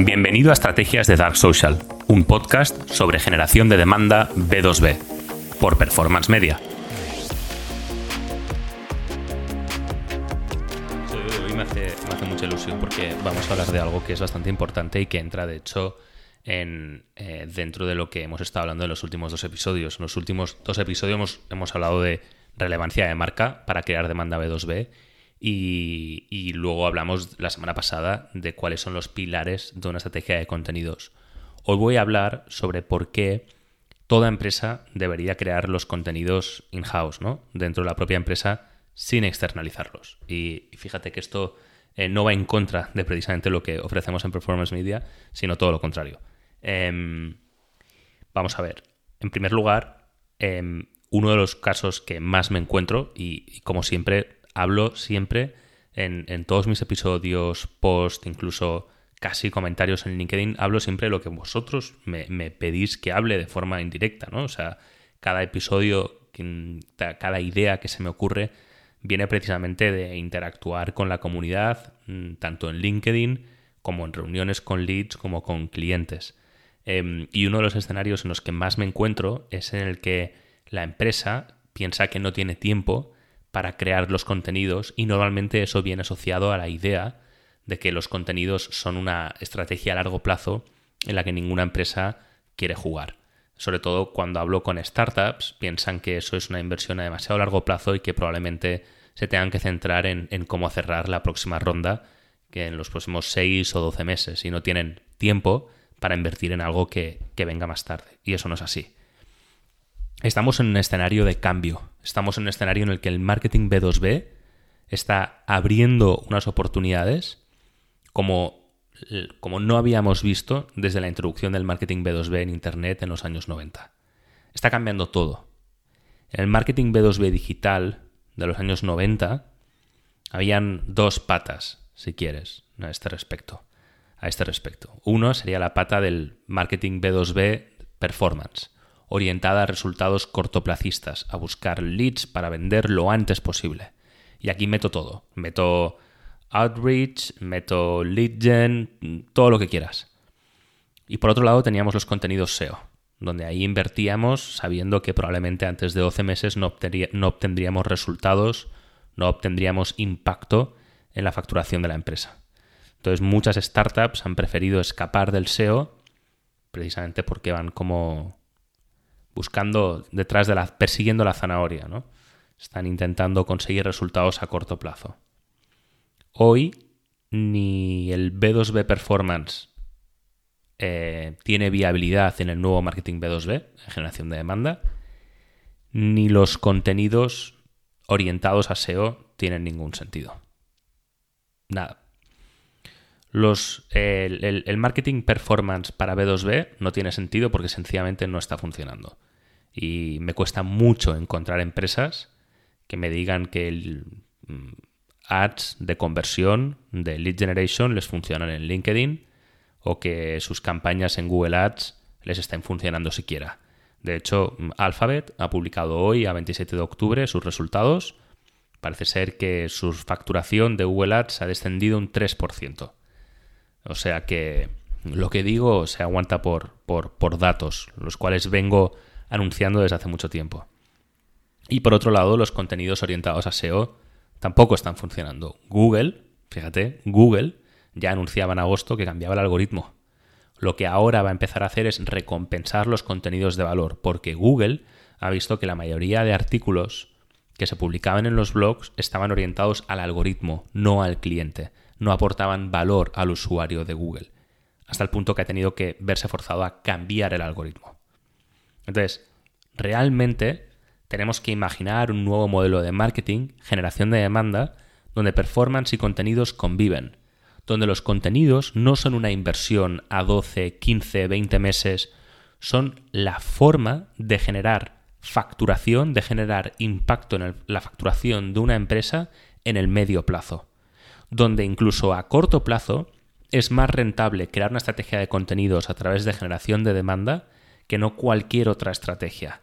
Bienvenido a Estrategias de Dark Social, un podcast sobre generación de demanda B2B, por Performance Media. Hoy me hace, mucha ilusión porque vamos a hablar de algo que es bastante importante y que entra, de hecho, en, eh, dentro de lo que hemos estado hablando en los últimos dos episodios. En los últimos dos episodios hemos, hemos hablado de relevancia de marca para crear demanda B2B y, luego hablamos la semana pasada de cuáles son los pilares de una estrategia de contenidos. Hoy voy a hablar sobre por qué toda empresa debería crear los contenidos in-house, ¿no? Dentro de la propia empresa sin externalizarlos. Y fíjate que esto eh, no va en contra de precisamente lo que ofrecemos en Performance Media, sino todo lo contrario. Em, vamos a ver. En primer lugar, em, uno de los casos que más me encuentro, y como siempre hablo siempre en, todos mis episodios, post, incluso casi comentarios en LinkedIn, hablo siempre de lo que vosotros me, pedís que hable de forma indirecta, ¿no? O sea, cada episodio, cada idea que se me ocurre viene precisamente de interactuar con la comunidad, mm, tanto en LinkedIn como en reuniones con leads como con clientes. Em, y uno de los escenarios en los que más me encuentro es en el que la empresa piensa que no tiene tiempo para crear los contenidos y normalmente eso viene asociado a la idea de que los contenidos son una estrategia a largo plazo en la que ninguna empresa quiere jugar. Sobre todo cuando hablo con startups, piensan que eso es una inversión a demasiado largo plazo y que probablemente se tengan que centrar en, cómo cerrar la próxima ronda que en los próximos 6 o 12 meses y no tienen tiempo para invertir en algo que venga más tarde. Y eso no es así. Estamos en un escenario de cambio. Estamos en un escenario en el que el marketing B2B está abriendo unas oportunidades como, como no habíamos visto desde la introducción del marketing B2B en Internet en los años 90. Está cambiando todo. En el marketing B2B digital de los años 90 habían dos patas, si quieres, a este respecto. A este respecto. Uno sería la pata del marketing B2B performance orientada a resultados cortoplacistas, a buscar leads para vender lo antes posible. Y aquí meto todo. Meto outreach, meto lead gen, todo lo que quieras. Y por otro lado teníamos los contenidos SEO, donde ahí invertíamos sabiendo que probablemente antes de 12 meses no, no obtendríamos resultados, no obtendríamos impacto en la facturación de la empresa. Entonces muchas startups han preferido escapar del SEO precisamente porque van como buscando detrás de la, persiguiendo la zanahoria, ¿no? Están intentando conseguir resultados a corto plazo. Hoy ni el B2B Performance eh, tiene viabilidad en el nuevo marketing B2B, en generación de demanda, ni los contenidos orientados a SEO tienen ningún sentido. Nada. El, marketing performance para B2B no tiene sentido porque sencillamente no está funcionando. Y me cuesta mucho encontrar empresas que me digan que el mm, ads de conversión, de lead generation, les funcionan en LinkedIn o que sus campañas en Google Ads les estén funcionando siquiera. De hecho, mm, Alphabet ha publicado hoy, a 27 de octubre, sus resultados. Parece ser que su facturación de Google Ads ha descendido un 3%. O sea que lo que digo se aguanta por, por, por datos, los cuales vengo anunciando desde hace mucho tiempo. Y por otro lado, los contenidos orientados a SEO tampoco están funcionando. Google, fíjate, Google ya anunciaba en agosto que cambiaba el algoritmo. Lo que ahora va a empezar a hacer es recompensar los contenidos de valor, porque Google ha visto que la mayoría de artículos que se publicaban en los blogs estaban orientados al algoritmo, no al cliente, no aportaban valor al usuario de Google, hasta el punto que ha tenido que verse forzado a cambiar el algoritmo. Entonces, realmente tenemos que imaginar un nuevo modelo de marketing, generación de demanda, donde performance y contenidos conviven, donde los contenidos no son una inversión a 12, 15, 20 meses, son la forma de generar facturación, de generar impacto en la facturación de una empresa en el medio plazo, donde incluso a corto plazo es más rentable crear una estrategia de contenidos a través de generación de demanda que no cualquier otra estrategia.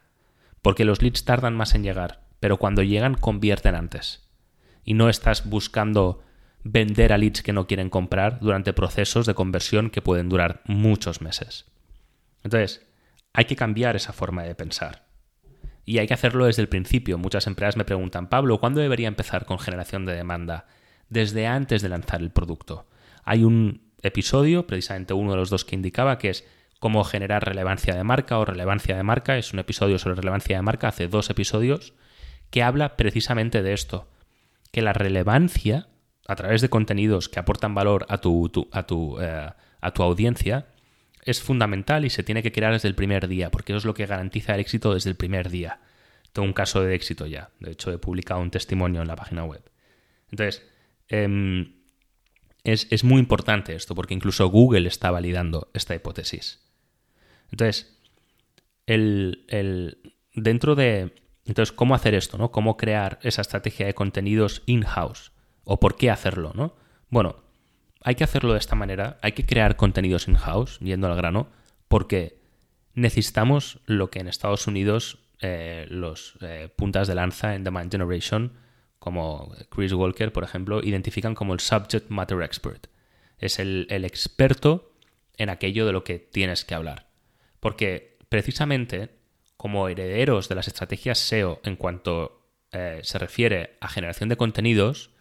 Porque los leads tardan más en llegar, pero cuando llegan convierten antes. Y no estás buscando vender a leads que no quieren comprar durante procesos de conversión que pueden durar muchos meses. Entonces, hay que cambiar esa forma de pensar. Y hay que hacerlo desde el principio. Muchas empresas me preguntan, Pablo, ¿cuándo debería empezar con generación de demanda? Desde antes de lanzar el producto. Hay un episodio, precisamente uno de los dos que indicaba, que es cómo generar relevancia de marca o relevancia de marca. Es un episodio sobre relevancia de marca, hace dos episodios, que habla precisamente de esto. Que la relevancia, a través de contenidos que aportan valor a tu, a, tu, eh, a tu audiencia, es fundamental y se tiene que crear desde el primer día, porque eso es lo que garantiza el éxito desde el primer día. Tengo un caso de éxito ya. De hecho, he publicado un testimonio en la página web. Entonces, em, es, muy importante esto, porque incluso Google está validando esta hipótesis. Entonces, el, dentro de. Entonces, ¿cómo hacer esto? ¿no? ¿Cómo crear esa estrategia de contenidos in-house? ¿O por qué hacerlo? ¿no? Bueno, hay que hacerlo de esta manera, hay que crear contenidos in-house, yendo al grano, porque necesitamos lo que en Estados Unidos eh, los eh, puntas de lanza en Demand Generation, como Chris Walker, por ejemplo, identifican como el subject matter expert. Es el, experto en aquello de lo que tienes que hablar. Porque precisamente como herederos de las estrategias SEO en cuanto eh, se refiere a generación de contenidos,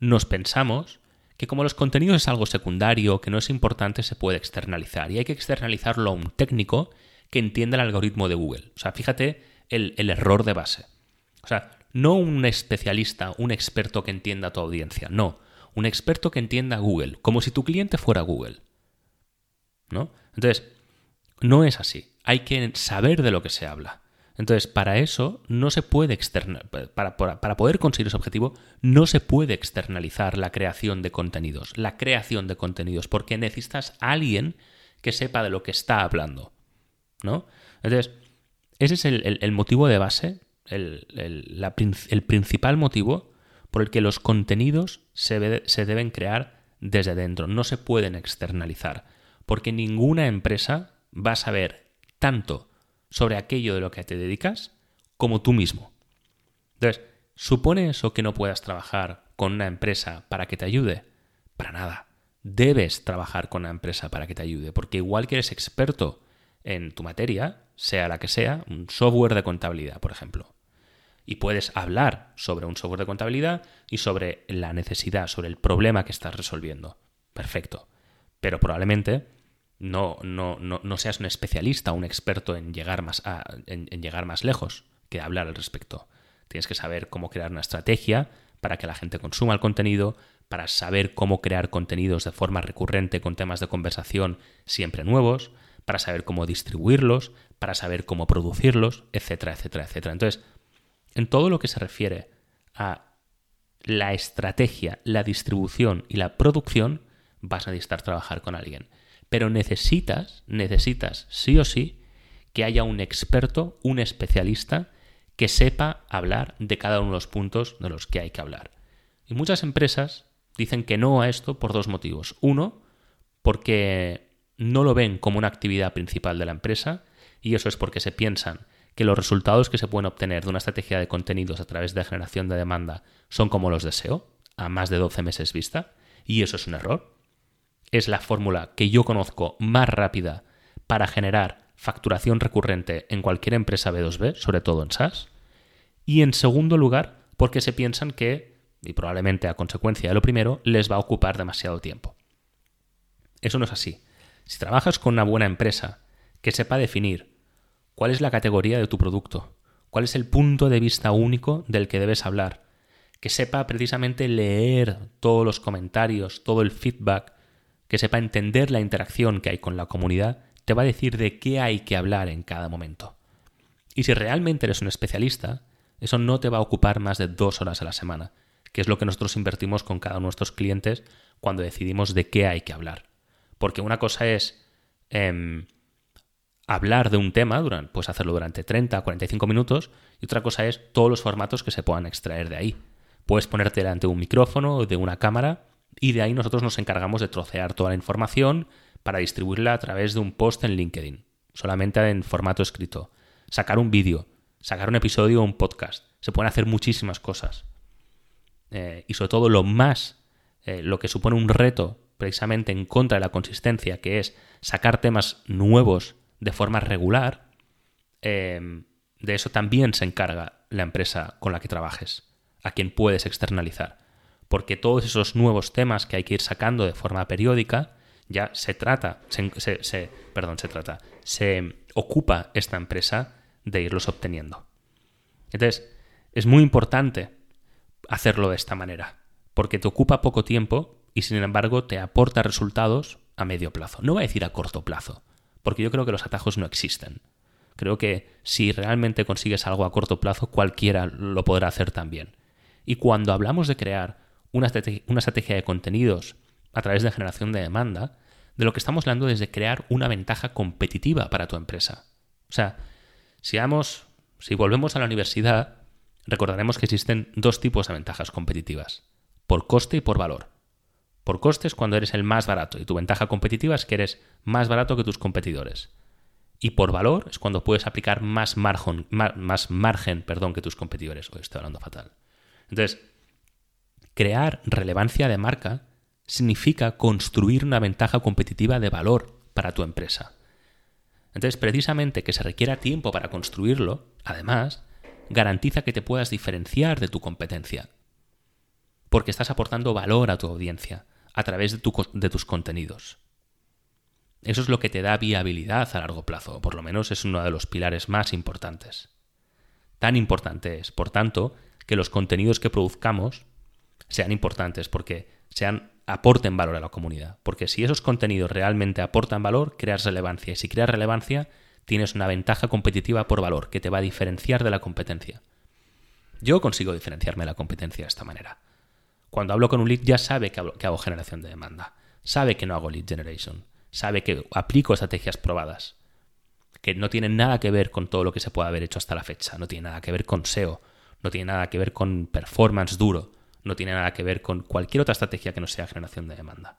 nos pensamos que como los contenidos es algo secundario, que no es importante, se puede externalizar. Y hay que externalizarlo a un técnico que entienda el algoritmo de Google. O sea, fíjate el, error de base. O sea, no un especialista, un experto que entienda tu audiencia, no. Un experto que entienda Google, como si tu cliente fuera Google. ¿No? Entonces, no es así. Hay que saber de lo que se habla. Entonces, para eso no se puede externalizar, para, poder conseguir ese objetivo, no se puede externalizar la creación de contenidos, la creación de contenidos, porque necesitas a alguien que sepa de lo que está hablando. ¿No? Entonces, ese es el, motivo de base, el, principal motivo por el que los contenidos se deben crear desde dentro, no se pueden externalizar, porque ninguna empresa va a saber tanto sobre aquello de lo que te dedicas como tú mismo. Entonces, ¿supone eso que no puedas trabajar con una empresa para que te ayude? Para nada. Debes trabajar con una empresa para que te ayude, porque igual que eres experto en tu materia, sea la que sea, un software de contabilidad, por ejemplo, y puedes hablar sobre un software de contabilidad y sobre la necesidad, sobre el problema que estás resolviendo. Perfecto. Pero probablemente no, no, no, seas un especialista, un experto en llegar, más en, llegar más lejos que hablar al respecto. Tienes que saber cómo crear una estrategia para que la gente consuma el contenido, para saber cómo crear contenidos de forma recurrente con temas de conversación siempre nuevos, para saber cómo distribuirlos, para saber cómo producirlos, etcétera, etcétera, etcétera. Entonces, en todo lo que se refiere a la estrategia, la distribución y la producción, vas a necesitar trabajar con alguien. Pero necesitas, necesitas sí o sí que haya un experto, un especialista que sepa hablar de cada uno de los puntos de los que hay que hablar. Y muchas empresas dicen que no a esto por dos motivos. Uno, porque no lo ven como una actividad principal de la empresa y eso es porque se piensan que los resultados que se pueden obtener de una estrategia de contenidos a través de generación de demanda son como los deseo, a más de 12 meses vista, y eso es un error es la fórmula que yo conozco más rápida para generar facturación recurrente en cualquier empresa B2B, sobre todo en SaaS. Y en segundo lugar, porque se piensan que, y probablemente a consecuencia de lo primero, les va a ocupar demasiado tiempo. Eso no es así. Si trabajas con una buena empresa que sepa definir cuál es la categoría de tu producto, cuál es el punto de vista único del que debes hablar, que sepa precisamente leer todos los comentarios, todo el feedback, que sepa entender la interacción que hay con la comunidad, te va a decir de qué hay que hablar en cada momento. Y si realmente eres un especialista, eso no te va a ocupar más de dos horas a la semana, que es lo que nosotros invertimos con cada uno de nuestros clientes cuando decidimos de qué hay que hablar. Porque una cosa es em, hablar de un tema, durante, puedes hacerlo durante 30 o 45 minutos, y otra cosa es todos los formatos que se puedan extraer de ahí. Puedes ponerte delante de un micrófono o de una cámara y de ahí nosotros nos encargamos de trocear toda la información para distribuirla a través de un post en LinkedIn, solamente en formato escrito, sacar un vídeo, sacar un episodio o un podcast. Se pueden hacer muchísimas cosas. Eh, y sobre todo lo más eh, lo que supone un reto precisamente en contra de la consistencia, que es sacar temas nuevos de forma regular, em, de eso también se encarga la empresa con la que trabajes, a quien puedes externalizar. Porque todos esos nuevos temas que hay que ir sacando de forma periódica, ya se trata, se, perdón, se trata, se ocupa esta empresa de irlos obteniendo. Entonces, es muy importante hacerlo de esta manera, porque te ocupa poco tiempo y sin embargo te aporta resultados a medio plazo. No voy a decir a corto plazo, porque yo creo que los atajos no existen. Creo que si realmente consigues algo a corto plazo, cualquiera lo podrá hacer también. Y cuando hablamos de crear una estrategia, de contenidos a través de generación de demanda, de lo que estamos hablando es de crear una ventaja competitiva para tu empresa. O sea, si, si volvemos a la universidad, recordaremos que existen dos tipos de ventajas competitivas, por coste y por valor. Por coste es cuando eres el más barato y tu ventaja competitiva es que eres más barato que tus competidores. Y por valor es cuando puedes aplicar más margen, más margen perdón, que tus competidores. Hoy estoy hablando fatal. Entonces, crear relevancia de marca significa construir una ventaja competitiva de valor para tu empresa. Entonces, precisamente que se requiera tiempo para construirlo, además, garantiza que te puedas diferenciar de tu competencia. Porque estás aportando valor a tu audiencia a través de, tus contenidos. Eso es lo que te da viabilidad a largo plazo, o por lo menos es uno de los pilares más importantes. Tan importante es, por tanto, que los contenidos que produzcamos sean importantes, porque sean, aporten valor a la comunidad. Porque si esos contenidos realmente aportan valor, creas relevancia. Y si creas relevancia, tienes una ventaja competitiva por valor que te va a diferenciar de la competencia. Yo consigo diferenciarme de la competencia de esta manera. Cuando hablo con un lead ya sabe que, hago generación de demanda, sabe que no hago lead generation, sabe que aplico estrategias probadas, que no tienen nada que ver con todo lo que se puede haber hecho hasta la fecha, no tiene nada que ver con SEO, no tiene nada que ver con performance duro, no tiene nada que ver con cualquier otra estrategia que no sea generación de demanda.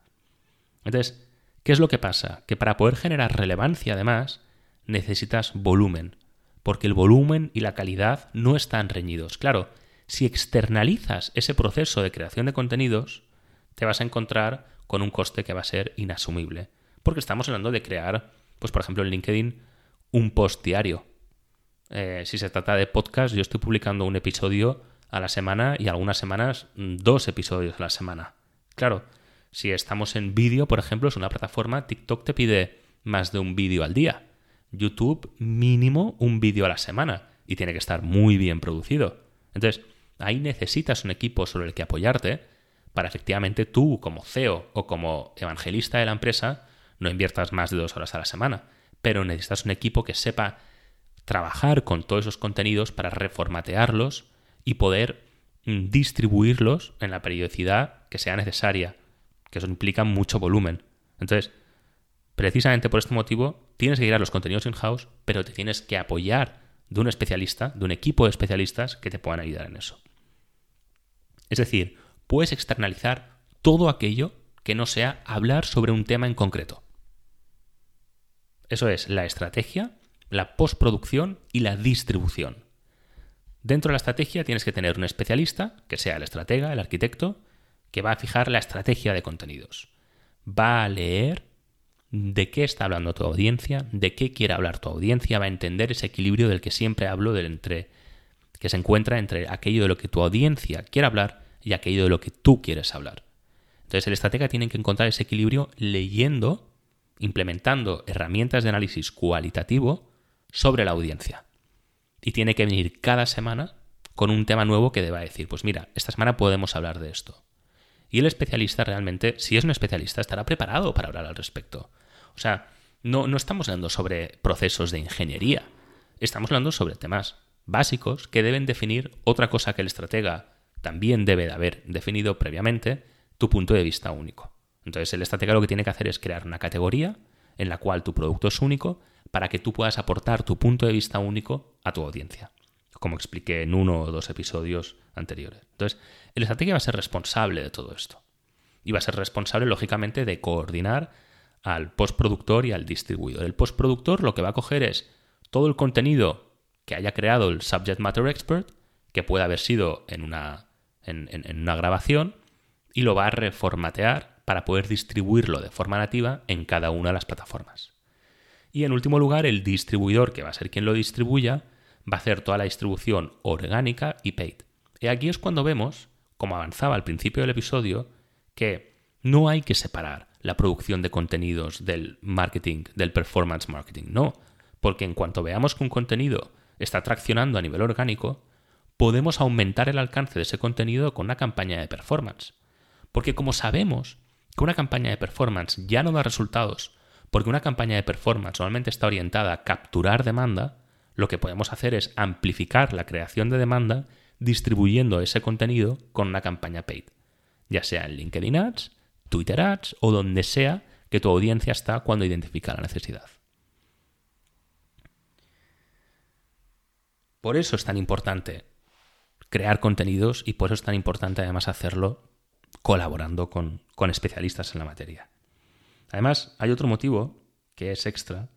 Entonces, ¿qué es lo que pasa? Que para poder generar relevancia además necesitas volumen, porque el volumen y la calidad no están reñidos. Claro, si externalizas ese proceso de creación de contenidos, te vas a encontrar con un coste que va a ser inasumible. Porque estamos hablando de crear, pues por ejemplo en LinkedIn, un post diario. Eh, si se trata de podcast, yo estoy publicando un episodio a la semana y algunas semanas mm, dos episodios a la semana. Claro, si estamos en vídeo, por ejemplo, es una plataforma, TikTok te pide más de un vídeo al día. YouTube mínimo un vídeo a la semana y tiene que estar muy bien producido. Entonces, ahí necesitas un equipo sobre el que apoyarte para efectivamente tú, como CEO o como evangelista de la empresa, no inviertas más de dos horas a la semana, pero necesitas un equipo que sepa trabajar con todos esos contenidos para reformatearlos y poder mm, distribuirlos en la periodicidad que sea necesaria, que eso implica mucho volumen. Entonces, precisamente por este motivo, tienes que ir a los contenidos in-house, pero te tienes que apoyar de un especialista, de un equipo de especialistas que te puedan ayudar en eso. Es decir, puedes externalizar todo aquello que no sea hablar sobre un tema en concreto. Eso es la estrategia, la postproducción y la distribución. Dentro de la estrategia tienes que tener un especialista, que sea el estratega, el arquitecto, que va a fijar la estrategia de contenidos. Va a leer de qué está hablando tu audiencia, de qué quiere hablar tu audiencia, va a entender ese equilibrio del que siempre hablo, del entre, que se encuentra entre aquello de lo que tu audiencia quiere hablar y aquello de lo que tú quieres hablar. Entonces el estratega tiene que encontrar ese equilibrio leyendo, implementando herramientas de análisis cualitativo sobre la audiencia. Y tiene que venir cada semana con un tema nuevo que deba decir, pues mira, esta semana podemos hablar de esto. Y el especialista realmente, si es un especialista, estará preparado para hablar al respecto. O sea, no, no estamos hablando sobre procesos de ingeniería, estamos hablando sobre temas básicos que deben definir otra cosa que el estratega también debe de haber definido previamente, tu punto de vista único. Entonces el estratega lo que tiene que hacer es crear una categoría en la cual tu producto es único para que tú puedas aportar tu punto de vista único a tu audiencia, como expliqué en uno o dos episodios anteriores. Entonces, el estratega va a ser responsable de todo esto. Y va a ser responsable, lógicamente, de coordinar al postproductor y al distribuidor. El postproductor lo que va a coger es todo el contenido que haya creado el subject matter expert, que puede haber sido en una, en, una grabación, y lo va a reformatear para poder distribuirlo de forma nativa en cada una de las plataformas. Y en último lugar, el distribuidor, que va a ser quien lo distribuya, va a hacer toda la distribución orgánica y paid. Y aquí es cuando vemos, como avanzaba al principio del episodio, que no hay que separar la producción de contenidos del marketing, del performance marketing. No, porque en cuanto veamos que un contenido está traccionando a nivel orgánico, podemos aumentar el alcance de ese contenido con una campaña de performance. Porque como sabemos que una campaña de performance ya no da resultados, porque una campaña de performance normalmente está orientada a capturar demanda, lo que podemos hacer es amplificar la creación de demanda distribuyendo ese contenido con una campaña paid, ya sea en LinkedIn Ads, Twitter Ads o donde sea que tu audiencia está cuando identifica la necesidad. Por eso es tan importante crear contenidos y por eso es tan importante además hacerlo colaborando con, con especialistas en la materia. Además, hay otro motivo que es extra,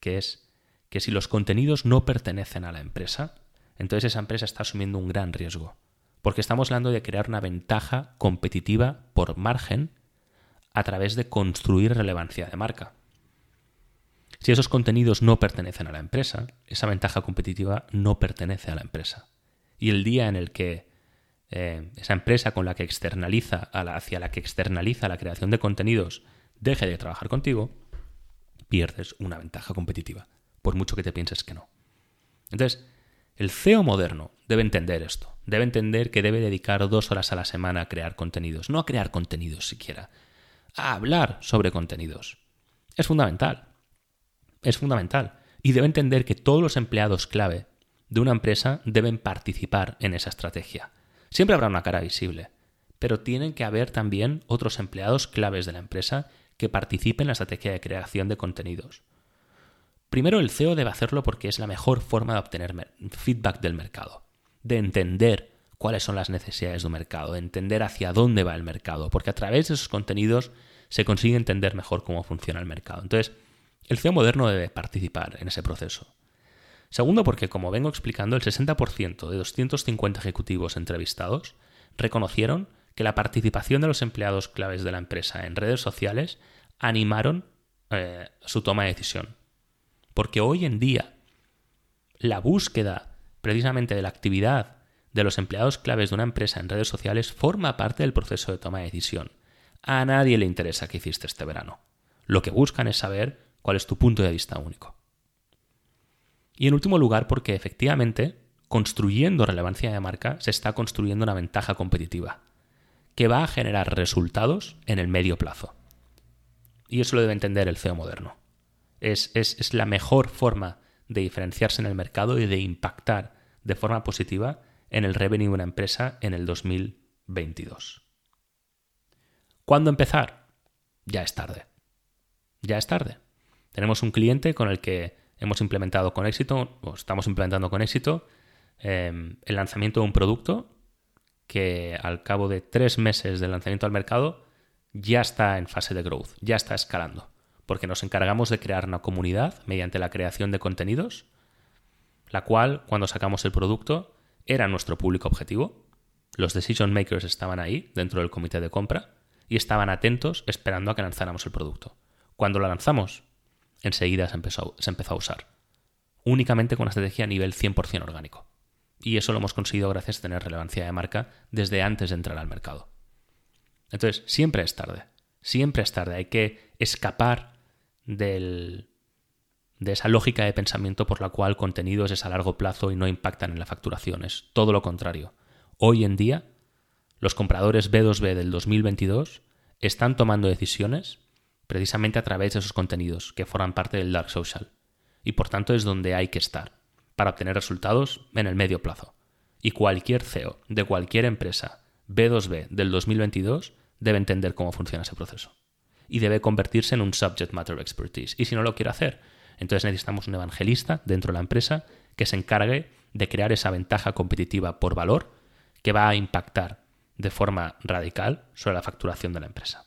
que es que si los contenidos no pertenecen a la empresa, entonces esa empresa está asumiendo un gran riesgo. Porque estamos hablando de crear una ventaja competitiva por margen a través de construir relevancia de marca. Si esos contenidos no pertenecen a la empresa, esa ventaja competitiva no pertenece a la empresa. Y el día en el que eh, esa empresa con la que externaliza, hacia la que externaliza la creación de contenidos, deje de trabajar contigo, pierdes una ventaja competitiva, por mucho que te pienses que no. Entonces, el CEO moderno debe entender esto, debe entender que debe dedicar dos horas a la semana a crear contenidos, no a crear contenidos siquiera, a hablar sobre contenidos. Es fundamental, es fundamental, y debe entender que todos los empleados clave de una empresa deben participar en esa estrategia Siempre habrá una cara visible, pero tienen que haber también otros empleados claves de la empresa que participen en la estrategia de creación de contenidos. Primero, el CEO debe hacerlo porque es la mejor forma de obtener feedback del mercado, de entender cuáles son las necesidades de un mercado, de entender hacia dónde va el mercado, porque a través de esos contenidos se consigue entender mejor cómo funciona el mercado. Entonces, el CEO moderno debe participar en ese proceso. Segundo, porque como vengo explicando, el 60% de 250 ejecutivos entrevistados reconocieron que la participación de los empleados claves de la empresa en redes sociales animaron eh, su toma de decisión. Porque hoy en día la búsqueda precisamente de la actividad de los empleados claves de una empresa en redes sociales forma parte del proceso de toma de decisión. A nadie le interesa qué hiciste este verano. Lo que buscan es saber cuál es tu punto de vista único. Y en último lugar, porque efectivamente, construyendo relevancia de marca, se está construyendo una ventaja competitiva que va a generar resultados en el medio plazo. Y eso lo debe entender el CEO moderno. Es, es la mejor forma de diferenciarse en el mercado y de impactar de forma positiva en el revenue de una empresa en el 2022. ¿Cuándo empezar? Ya es tarde. Ya es tarde. Tenemos un cliente con el que hemos implementado con éxito, o estamos implementando con éxito, em, el lanzamiento de un producto que al cabo de tres meses del lanzamiento al mercado ya está en fase de growth, ya está escalando, porque nos encargamos de crear una comunidad mediante la creación de contenidos, la cual cuando sacamos el producto era nuestro público objetivo, los decision makers estaban ahí dentro del comité de compra y estaban atentos esperando a que lanzáramos el producto. Cuando lo lanzamos, enseguida se empezó, se empezó a usar. Únicamente con una estrategia a nivel 100% orgánico. Y eso lo hemos conseguido gracias a tener relevancia de marca desde antes de entrar al mercado. Entonces, siempre es tarde. Siempre es tarde. Hay que escapar del, de esa lógica de pensamiento por la cual contenidos es a largo plazo y no impactan en la facturación. Es todo lo contrario. Hoy en día, los compradores B2B del 2022 están tomando decisiones precisamente a través de esos contenidos que forman parte del Dark Social. Y por tanto es donde hay que estar para obtener resultados en el medio plazo. Y cualquier CEO de cualquier empresa B2B del 2022 debe entender cómo funciona ese proceso. Y debe convertirse en un subject matter expertise. Y si no lo quiere hacer, entonces necesitamos un evangelista dentro de la empresa que se encargue de crear esa ventaja competitiva por valor que va a impactar de forma radical sobre la facturación de la empresa.